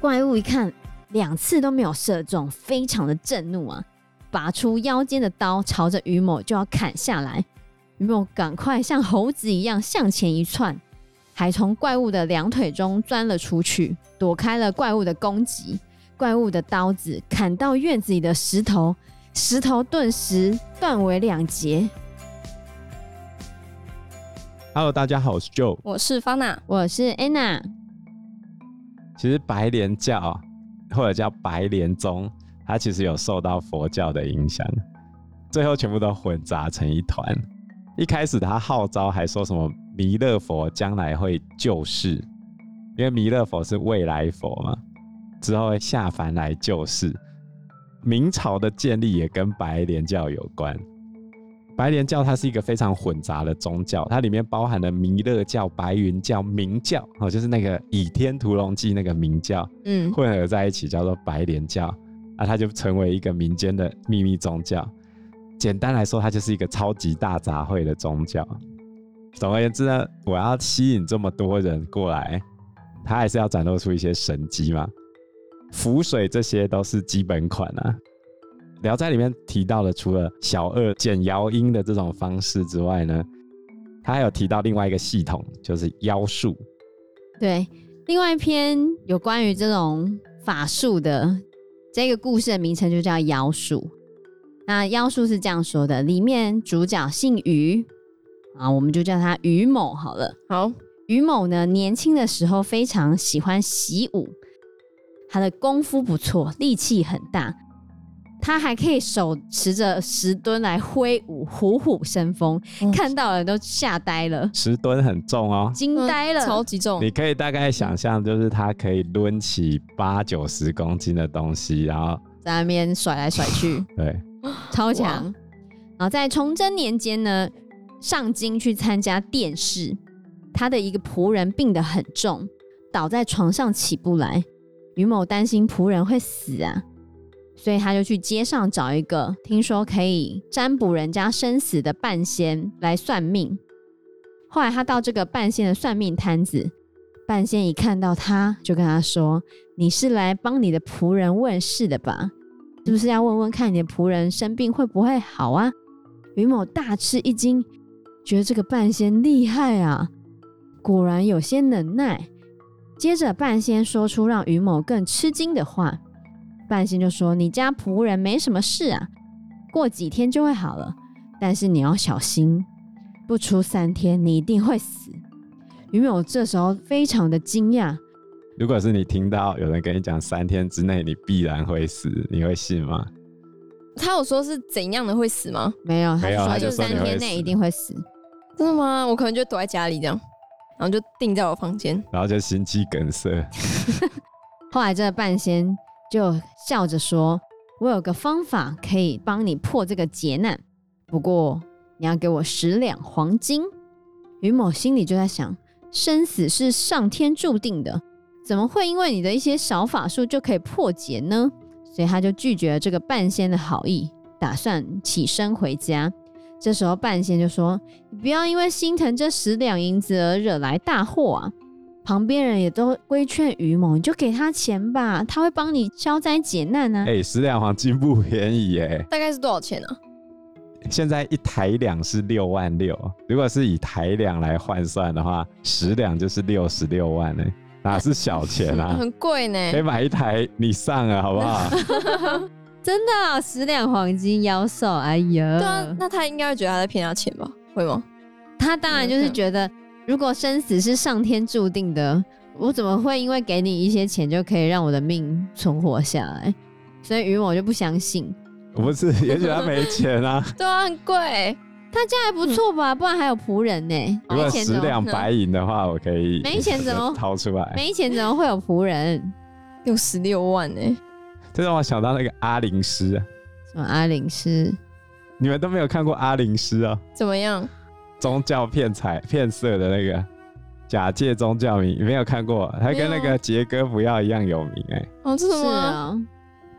怪物一看两次都没有射中，非常的震怒啊，拔出腰间的刀，朝着于某就要砍下来。于某赶快像猴子一样向前一窜，还从怪物的两腿中钻了出去，躲开了怪物的攻击。怪物的刀子砍到院子里的石头，石头顿时断为两截。Hello，大家好，我是 Joe，我是 Fana，我是 Anna。其实白莲教或者叫白莲宗，它其实有受到佛教的影响，最后全部都混杂成一团。一开始他号召还说什么弥勒佛将来会救世，因为弥勒佛是未来佛嘛，之后会下凡来救世。明朝的建立也跟白莲教有关。白莲教它是一个非常混杂的宗教，它里面包含了弥勒教、白云教、明教，哦，就是那个《倚天屠龙记》那个明教，嗯，混合在一起叫做白莲教，啊，它就成为一个民间的秘密宗教。简单来说，它就是一个超级大杂烩的宗教。总而言之呢，我要吸引这么多人过来，它还是要展露出一些神迹嘛。符水这些都是基本款啊。《聊斋》里面提到的，除了小二捡瑶音的这种方式之外呢，他还有提到另外一个系统，就是妖术。对，另外一篇有关于这种法术的这个故事的名称就叫妖术。那妖术是这样说的：里面主角姓于啊，我们就叫他于某好了。好，于某呢，年轻的时候非常喜欢习武，他的功夫不错，力气很大。他还可以手持着石墩来挥舞，虎虎生风，嗯、看到人都吓呆了。石墩很重哦，惊呆了，超级重。你可以大概想象，就是他可以抡起八九十公斤的东西，然后在那边甩来甩去，对，超强。然后在崇祯年间呢，上京去参加殿试，他的一个仆人病得很重，倒在床上起不来。于某担心仆人会死啊。所以他就去街上找一个听说可以占卜人家生死的半仙来算命。后来他到这个半仙的算命摊子，半仙一看到他就跟他说：“你是来帮你的仆人问事的吧？是不是要问问看你的仆人生病会不会好啊？”于某大吃一惊，觉得这个半仙厉害啊，果然有些能耐。接着半仙说出让于某更吃惊的话。半仙就说：“你家仆人没什么事啊，过几天就会好了。但是你要小心，不出三天你一定会死。”于某这时候非常的惊讶。如果是你听到有人跟你讲三天之内你必然会死，你会信吗？他有说是怎样的会死吗？没有，他说就是三天内一定会死。真的吗？我可能就躲在家里这样，然后就定在我房间，然后就心肌梗塞。后来这个半仙。就笑着说：“我有个方法可以帮你破这个劫难，不过你要给我十两黄金。”于某心里就在想：生死是上天注定的，怎么会因为你的一些小法术就可以破解呢？所以他就拒绝了这个半仙的好意，打算起身回家。这时候半仙就说：“你不要因为心疼这十两银子而惹来大祸啊！”旁边人也都规劝于某，你就给他钱吧，他会帮你消灾解难呢、啊。哎、欸，十两黄金不便宜耶，大概是多少钱呢、啊？现在一台两是六万六，如果是以台两来换算的话，十两就是六十六万呢，哪是小钱啊？很贵呢，可以买一台你上啊，好不好？真的、啊，十两黄金妖兽，哎呀，对啊，那他应该会觉得他在骗他钱吧？会吗？他当然就是觉得。如果生死是上天注定的，我怎么会因为给你一些钱就可以让我的命存活下来？所以于某就不相信。我不是，也许他没钱啊。对啊，很贵。他家还不错吧？不然还有仆人呢。如果十两白银的话，我可以。没钱怎么 掏出来？没钱怎么会有仆人？有十六万呢。这让我想到那个阿灵师。什么阿灵师？你们都没有看过阿灵师啊？怎么样？宗教骗财骗色的那个假借宗教名，你没有看过？他跟那个杰哥不要一样有名哎、欸。哦，这是什么？啊、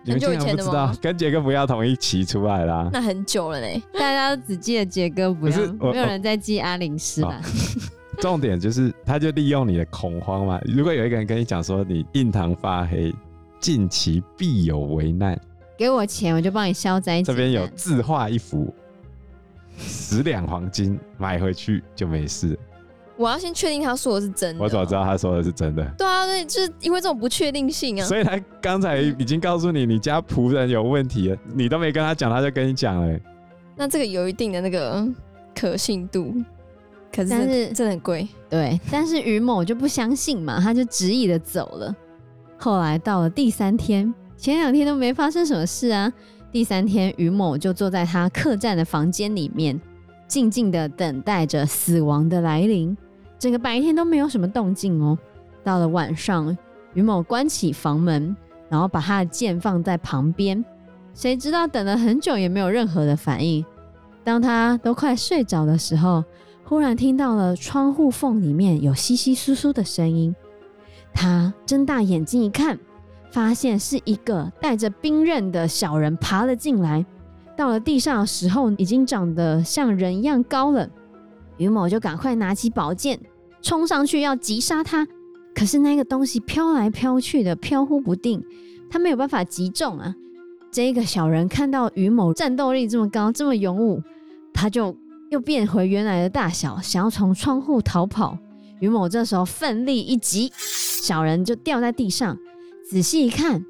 你们竟然不知道？跟杰哥不要同一期出来啦。那很久了呢，大家都只记得杰哥不要，没有人在记阿灵师了。重点就是，他就利用你的恐慌嘛。如果有一个人跟你讲说你印堂发黑，近期必有危难，给我钱我就帮你消灾。这边有字画一幅，十两黄金买回去就没事。我要先确定他说的是真的。我怎么知道他说的是真的？对啊，对，就是因为这种不确定性啊。所以他刚才已经告诉你，你家仆人有问题了，你都没跟他讲，他就跟你讲了。那这个有一定的那个可信度，可是但是真的很贵。对，但是于某就不相信嘛，他就执意的走了。后来到了第三天，前两天都没发生什么事啊。第三天，于某就坐在他客栈的房间里面，静静的等待着死亡的来临。整个白天都没有什么动静哦。到了晚上，于某关起房门，然后把他的剑放在旁边。谁知道等了很久也没有任何的反应。当他都快睡着的时候，忽然听到了窗户缝里面有窸窸窣窣的声音。他睁大眼睛一看，发现是一个带着兵刃的小人爬了进来。到了地上的时候，已经长得像人一样高了。于某就赶快拿起宝剑。冲上去要击杀他，可是那个东西飘来飘去的，飘忽不定，他没有办法击中啊。这个小人看到于某战斗力这么高，这么勇武，他就又变回原来的大小，想要从窗户逃跑。于某这时候奋力一击，小人就掉在地上。仔细一看，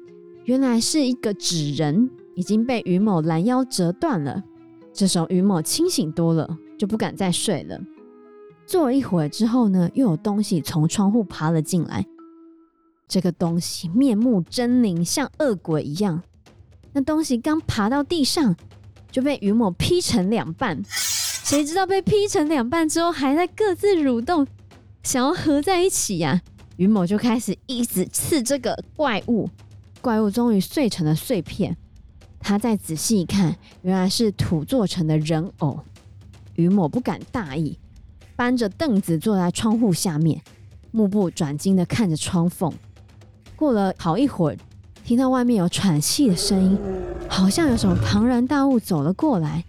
原来是一个纸人，已经被于某拦腰折断了。这时候于某清醒多了，就不敢再睡了。坐了一会儿之后呢，又有东西从窗户爬了进来。这个东西面目狰狞，像恶鬼一样。那东西刚爬到地上，就被于某劈成两半。谁知道被劈成两半之后，还在各自蠕动，想要合在一起呀、于某就开始一直刺这个怪物，怪物终于碎成了碎片。他再仔细一看，原来是土做成的人偶。于某不敢大意。搬着凳子坐在窗户下面，目不转睛的看着窗缝。过了好一会儿，听到外面有喘气的声音，好像有什么庞然大物走了过来。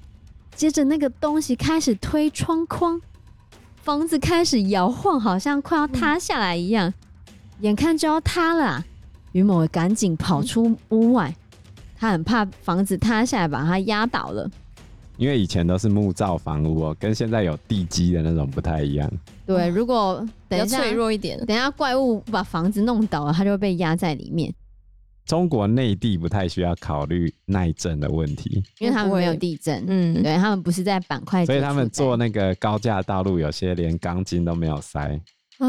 接着那个东西开始推窗框，房子开始摇晃，好像快要塌下来一样，眼看就要塌了啊。于某赶紧跑出屋外，他很怕房子塌下来把他压倒了。因为以前都是木造房屋哦，跟现在有地基的那种不太一样。对，如果等一下脆弱一点，等一下怪物把房子弄倒了，它就会被压在里面。中国内地不太需要考虑耐震的问题，因为他们没有地震。嗯，对，他们不是在板块，所以他们做那个高架道路，有些连钢筋都没有塞啊。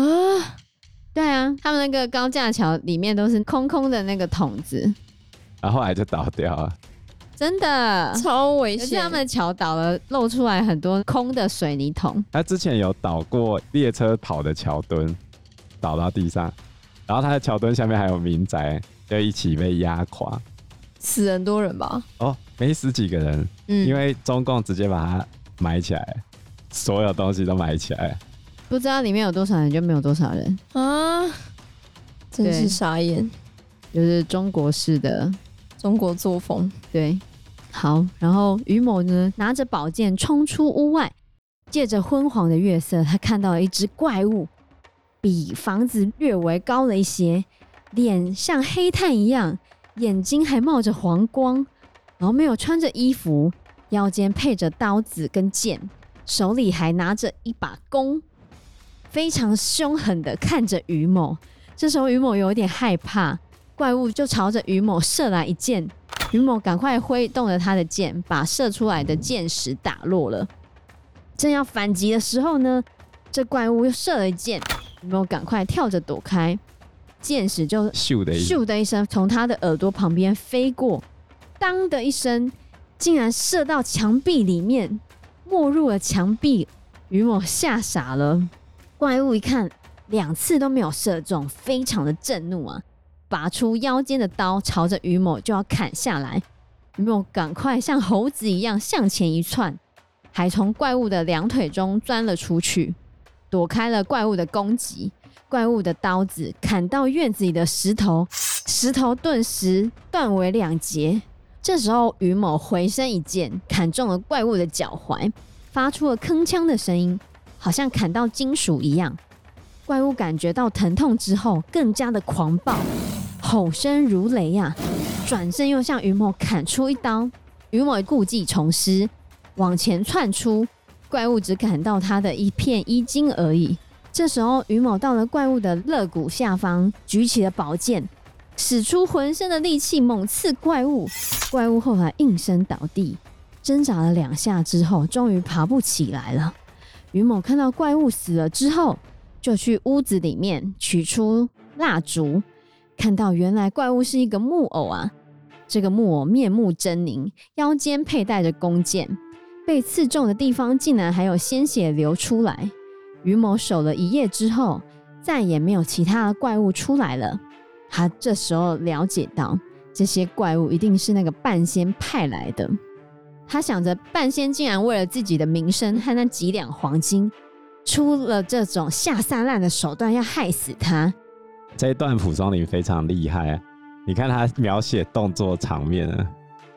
对啊，他们那个高架桥里面都是空空的那个筒子，然后后来就倒掉了。真的超危险！而且他们的桥倒了，露出来很多空的水泥桶。他之前有倒过列车跑的桥墩，倒到地上，然后他的桥墩下面还有民宅，就一起被压垮，死很多人吧？哦，没死几个人，嗯，因为中共直接把它埋起来，所有东西都埋起来，不知道里面有多少人，就没有多少人。啊！真是傻眼，就是中国式的。中国作风，对，好，然后于某呢拿着宝剑冲出屋外，借着昏黄的月色，他看到了一只怪物，比房子略微高了一些，脸像黑炭一样，眼睛还冒着黄光，然后没有穿着衣服，腰间配着刀子跟剑，手里还拿着一把弓，非常凶狠的看着于某。这时候于某有点害怕。怪物就朝着于某射来一箭，于某赶快挥动了他的剑，把射出来的箭矢打落了。正要反击的时候呢，这怪物又射了一箭，于某赶快跳着躲开，箭矢就咻的咻的一声从他的耳朵旁边飞过，当的一声，竟然射到墙壁里面，没入了墙壁。于某吓傻了。怪物一看两次都没有射中，非常的震怒啊！拔出腰间的刀，朝着于某就要砍下来。于某赶快像猴子一样向前一窜，还从怪物的两腿中钻了出去，躲开了怪物的攻击。怪物的刀子砍到院子里的石头，石头顿时断为两截。这时候，于某回身一剑，砍中了怪物的脚踝，发出了铿锵的声音，好像砍到金属一样。怪物感觉到疼痛之后，更加的狂暴，吼声如雷呀、转身又向于某砍出一刀，于某故技重施，往前窜出，怪物只砍到他的一片衣襟而已。这时候，于某到了怪物的肋骨下方，举起了宝剑，使出浑身的力气猛刺怪物。怪物后来应声倒地，挣扎了两下之后，终于爬不起来了。于某看到怪物死了之后，就去屋子里面取出蜡烛，看到原来怪物是一个木偶啊！这个木偶面目狰狞，腰间佩戴着弓箭，被刺中的地方竟然还有鲜血流出来。于某守了一夜之后，再也没有其他的怪物出来了。他这时候了解到，这些怪物一定是那个半仙派来的。他想着，半仙竟然为了自己的名声和那几两黄金。出了这种下三滥的手段要害死他，这一段蒲松龄非常厉害。你看他描写动作场面啊，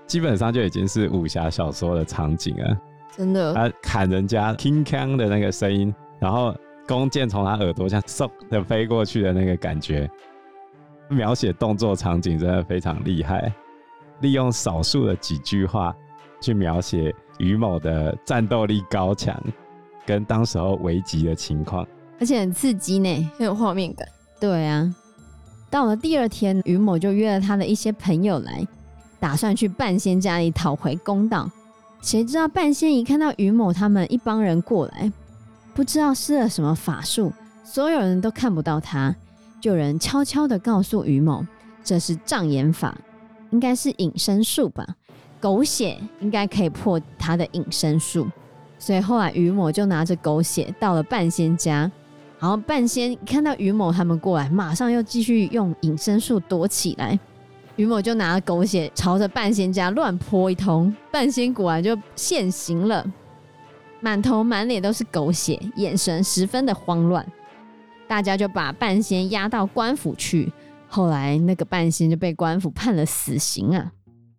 基本上就已经是武侠小说的场景啊。真的，他砍人家铿锵的那个声音，然后弓箭从他耳朵像嗖的飞过去的那个感觉，描写动作场景真的非常厉害。利用少数的几句话去描写于某的战斗力高强。跟当时候危急的情况，而且很刺激呢，很有画面感。对啊，到了第二天，于某就约了他的一些朋友来，打算去半仙家里讨回公道。谁知道半仙一看到于某他们一帮人过来，不知道施了什么法术，所有人都看不到他，就有人悄悄的告诉于某，这是障眼法，应该是隐身术吧，狗血应该可以破他的隐身术。所以后来于某就拿着狗血到了半仙家，然后半仙看到于某他们过来，马上又继续用隐身术躲起来。于某就拿了狗血朝着半仙家乱泼一通，半仙果然就现形了，满头满脸都是狗血，眼神十分的慌乱。大家就把半仙押到官府去，后来那个半仙就被官府判了死刑啊。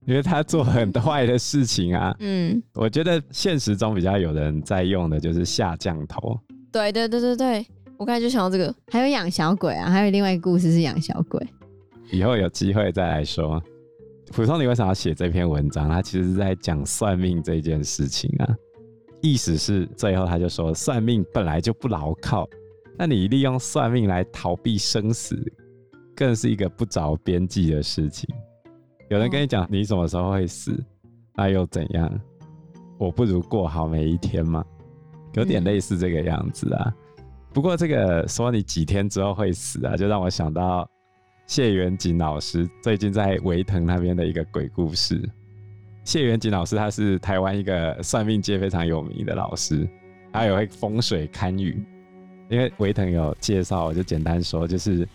因为他做很坏的事情啊，嗯，我觉得现实中比较有人在用的就是下降头。对对对对对，我刚才就想到这个，还有养小鬼啊，还有另外一个故事是养小鬼，以后有机会再来说。普通你为什么要写这篇文章？他其实是在讲算命这件事情啊，意思是最后他就说，算命本来就不牢靠，那你利用算命来逃避生死，更是一个不着边际的事情。有人跟你讲你什么时候会死，那又怎样？我不如过好每一天嘛？有点类似这个样子啊。不过这个说你几天之后会死啊，就让我想到谢元锦老师最近在维腾那边的一个鬼故事。谢元锦老师他是台湾一个算命界非常有名的老师，他也会风水堪舆。因为维腾有介绍，我就简单说，就是。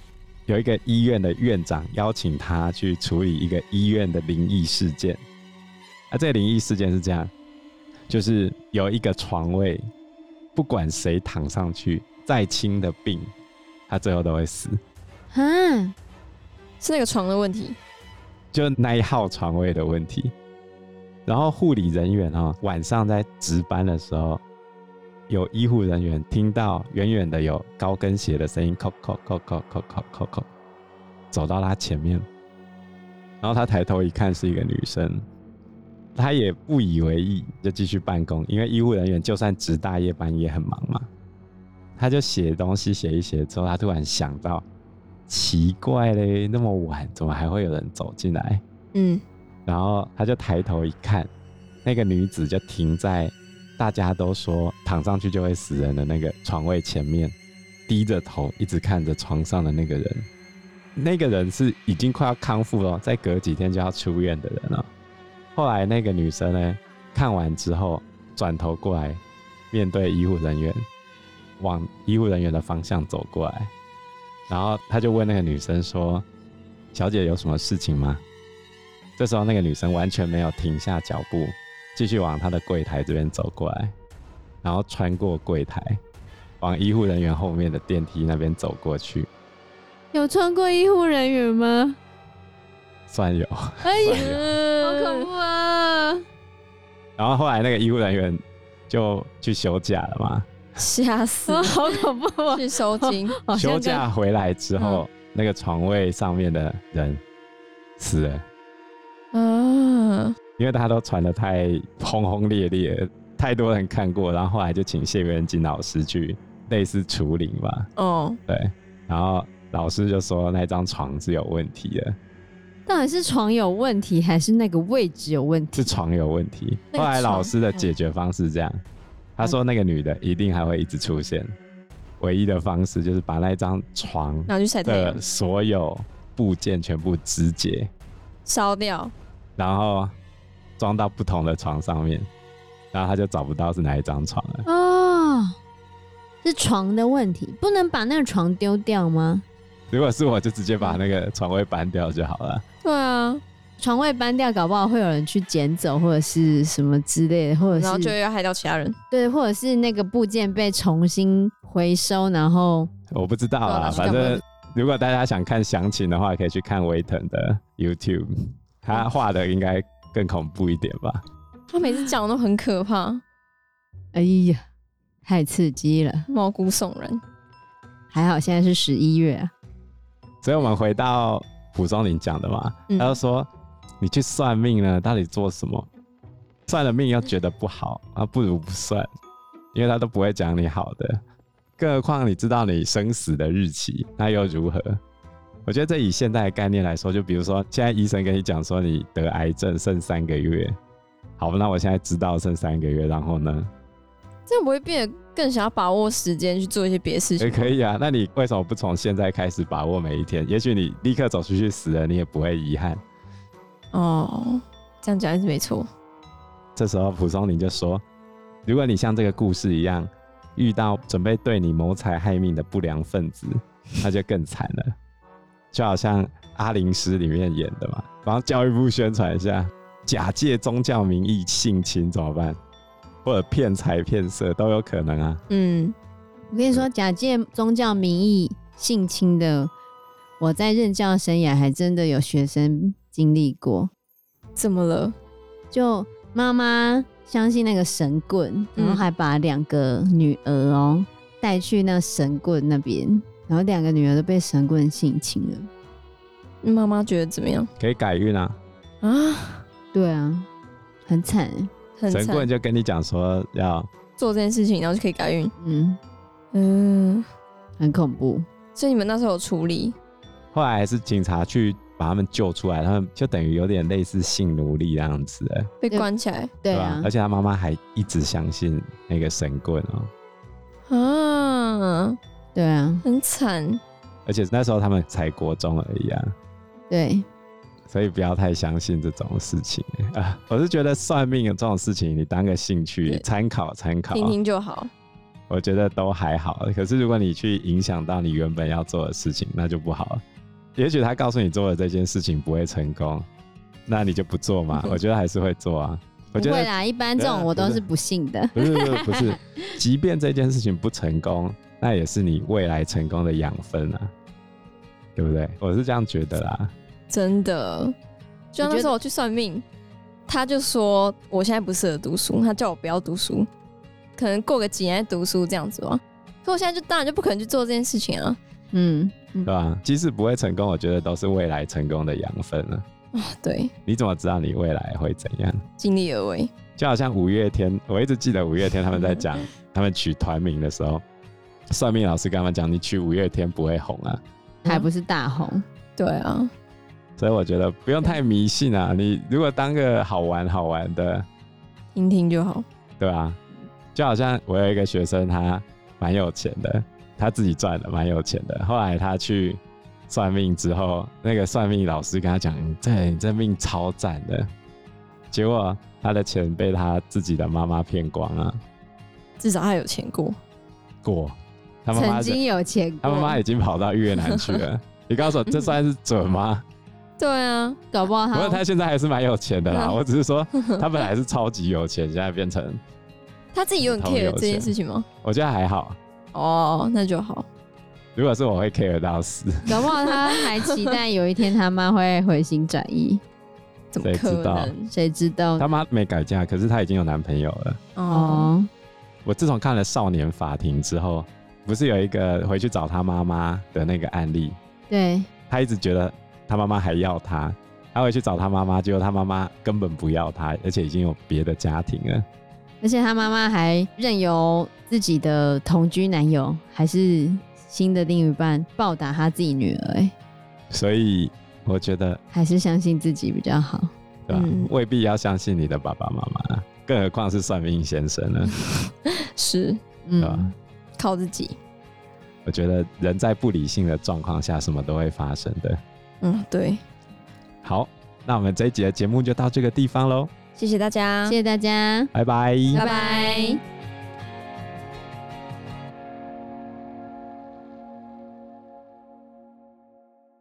有一个医院的院长邀请他去处理一个医院的灵异事件。啊，这个灵异事件是这样，就是有一个床位，不管谁躺上去，再轻的病，他最后都会死。嗯，是那个床的问题，就那一号床位的问题。然后护理人员啊，晚上在值班的时候。有医护人员听到远远的有高跟鞋的声音，叩叩叩叩叩叩叩叩，走到他前面，然后他抬头一看是一个女生，他也不以为意，就继续办公，因为医护人员就算值大夜班也很忙嘛。他就写东西写一写之后，他突然想到，奇怪嘞，那么晚怎么还会有人走进来？嗯，然后他就抬头一看，那个女子就停在。大家都说躺上去就会死人的那个床位前面，低着头一直看着床上的那个人。那个人是已经快要康复了，再隔几天就要出院的人了。后来那个女生呢，看完之后转头过来，面对医护人员，往医护人员的方向走过来，然后他就问那个女生说：“小姐有什么事情吗？”这时候那个女生完全没有停下脚步。继续往他的柜台这边走过来，然后穿过柜台，往医护人员后面的电梯那边走过去。有穿过医护人员吗？算有。哎呀，好恐怖啊！然后后来那个医护人员就去休假了嘛，吓死哦，好恐怖哦！去收惊，好像跟休假回来之后，那个床位上面的人死了，啊，因为大家都传得太轰轰烈烈，太多人看过，然后后来就请谢元金老师去类似处理吧。哦，对，然后老师就说那张床是有问题的，到底是床有问题，还是那个位置有问题？是床有问题。那个后来老师的解决方式这样，他说那个女的一定还会一直出现，唯一的方式就是把那张床的，所有部件全部肢解，烧掉。然后装到不同的床上面，然后他就找不到是哪一张床了。哦，是床的问题，不能把那个床丢掉吗？如果是我，就直接把那个床位搬掉就好了。对啊，床位搬掉，搞不好会有人去捡走，或者是什么之类的，或者然后就是要害到其他人。对，或者是那个部件被重新回收，然后我不知道啊，对啊反正如果大家想看详情的话，可以去看威腾的 YouTube，他画的应该更恐怖一点吧。他每次讲都很可怕，哎呀，太刺激了！毛骨悚然。还好现在是十一月啊，所以我们回到蒲松龄讲的嘛，嗯他就说你去算命呢，到底做什么？算了命又觉得不好啊，不如不算，因为他都不会讲你好的，更何况你知道你生死的日期，那又如何？我觉得这以现代的概念来说，就比如说现在医生跟你讲说你得癌症剩三个月，好，那我现在知道剩三个月，然后呢？这样不会变得更想要把握时间去做一些别的事也、情？可以啊，那你为什么不从现在开始把握每一天？也许你立刻走出去死了，你也不会遗憾。哦，这样讲还是没错。这时候蒲松龄就说：“如果你像这个故事一样，遇到准备对你谋财害命的不良分子，那就更惨了。就好像阿玲师里面演的嘛，帮教育部宣传一下，假借宗教名义性侵怎么办？或者骗财骗色都有可能啊。嗯，我跟你说，假借宗教名义性侵的，我在任教生涯还真的有学生经历过。怎么了？就妈妈相信那个神棍，然后嗯还把两个女儿哦带去那神棍那边，然后两个女儿都被神棍性侵了。妈妈觉得怎么样？可以改运啊。啊，对啊，很惨欸。很神棍惨。就跟你讲说要做这件事情，然后就可以改运。嗯，嗯，很恐怖。所以你们那时候有处理？后来还是警察去把他们救出来，他们就等于有点类似性奴隶那样子哎。被对关起来对啊？，吧而且他妈妈还一直相信那个神棍哦、啊，对啊，很惨。而且那时候他们才国中而已啊，对，所以不要太相信这种事情啊。我是觉得算命的这种事情，你当个兴趣对参考参考，听听就好。我觉得都还好。可是如果你去影响到你原本要做的事情，那就不好了。也许他告诉你做的这件事情不会成功，那你就不做嘛。嗯我觉得还是会做啊。我觉得不会啦，一般这种我都是是不信的。不是不是不是，即便这件事情不成功，那也是你未来成功的养分啊，对不对？我是这样觉得啦。真的，就像那时候我去算命，他就说我现在不适合读书，他叫我不要读书，可能过个几年再读书这样子吧。所以我现在就当然就不可能去做这件事情啊。嗯，对吧？即使不会成功，我觉得都是未来成功的养分了。对，你怎么知道你未来会怎样？尽力而为。就好像五月天，我一直记得五月天他们在讲 他们取团名的时候，算命老师跟他们讲，你去五月天不会红啊。还不是大红。对啊，所以我觉得不用太迷信啊。你如果当个好玩好玩的，听听就好。对啊？就好像我有一个学生，他蛮有钱的，他自己赚的，蛮有钱的。后来他去算命之后，那个算命老师跟他讲：“你这你这命超赞的。”结果他的钱被他自己的妈妈骗光了。至少他有钱过。过，他妈曾妈经有钱他过，妈妈已经跑到越南去了。你告诉我，这算是准吗？对啊，搞不好他不过他他现在还是蛮有钱的啦。嗯我只是说，他本来是超级有钱，现在变成他自己有很 care 钱这件事情吗？我觉得还好。哦，那就好。如果是我会 care 到死。搞不好他还期待有一天他妈会回心转意，怎么可谁知道能？谁知道他妈没改嫁，可是他已经有男朋友了。哦，哦？我自从看了《少年法庭》之后，不是有一个回去找他妈妈的那个案例？对，他一直觉得他妈妈还要他，他回去找他妈妈，结果他妈妈根本不要他，而且已经有别的家庭了。而且他妈妈还任由自己的同居男友还是新的另一半暴打他自己女儿，哎，所以我觉得还是相信自己比较好，对吧？嗯、未必要相信你的爸爸妈妈，更何况是算命先生呢？是，对吧？靠自己。我觉得人在不理性的状况下，什么都会发生的。嗯，对。好，那我们这一集的节目就到这个地方喽。谢谢大家，谢谢大家，拜拜，拜拜。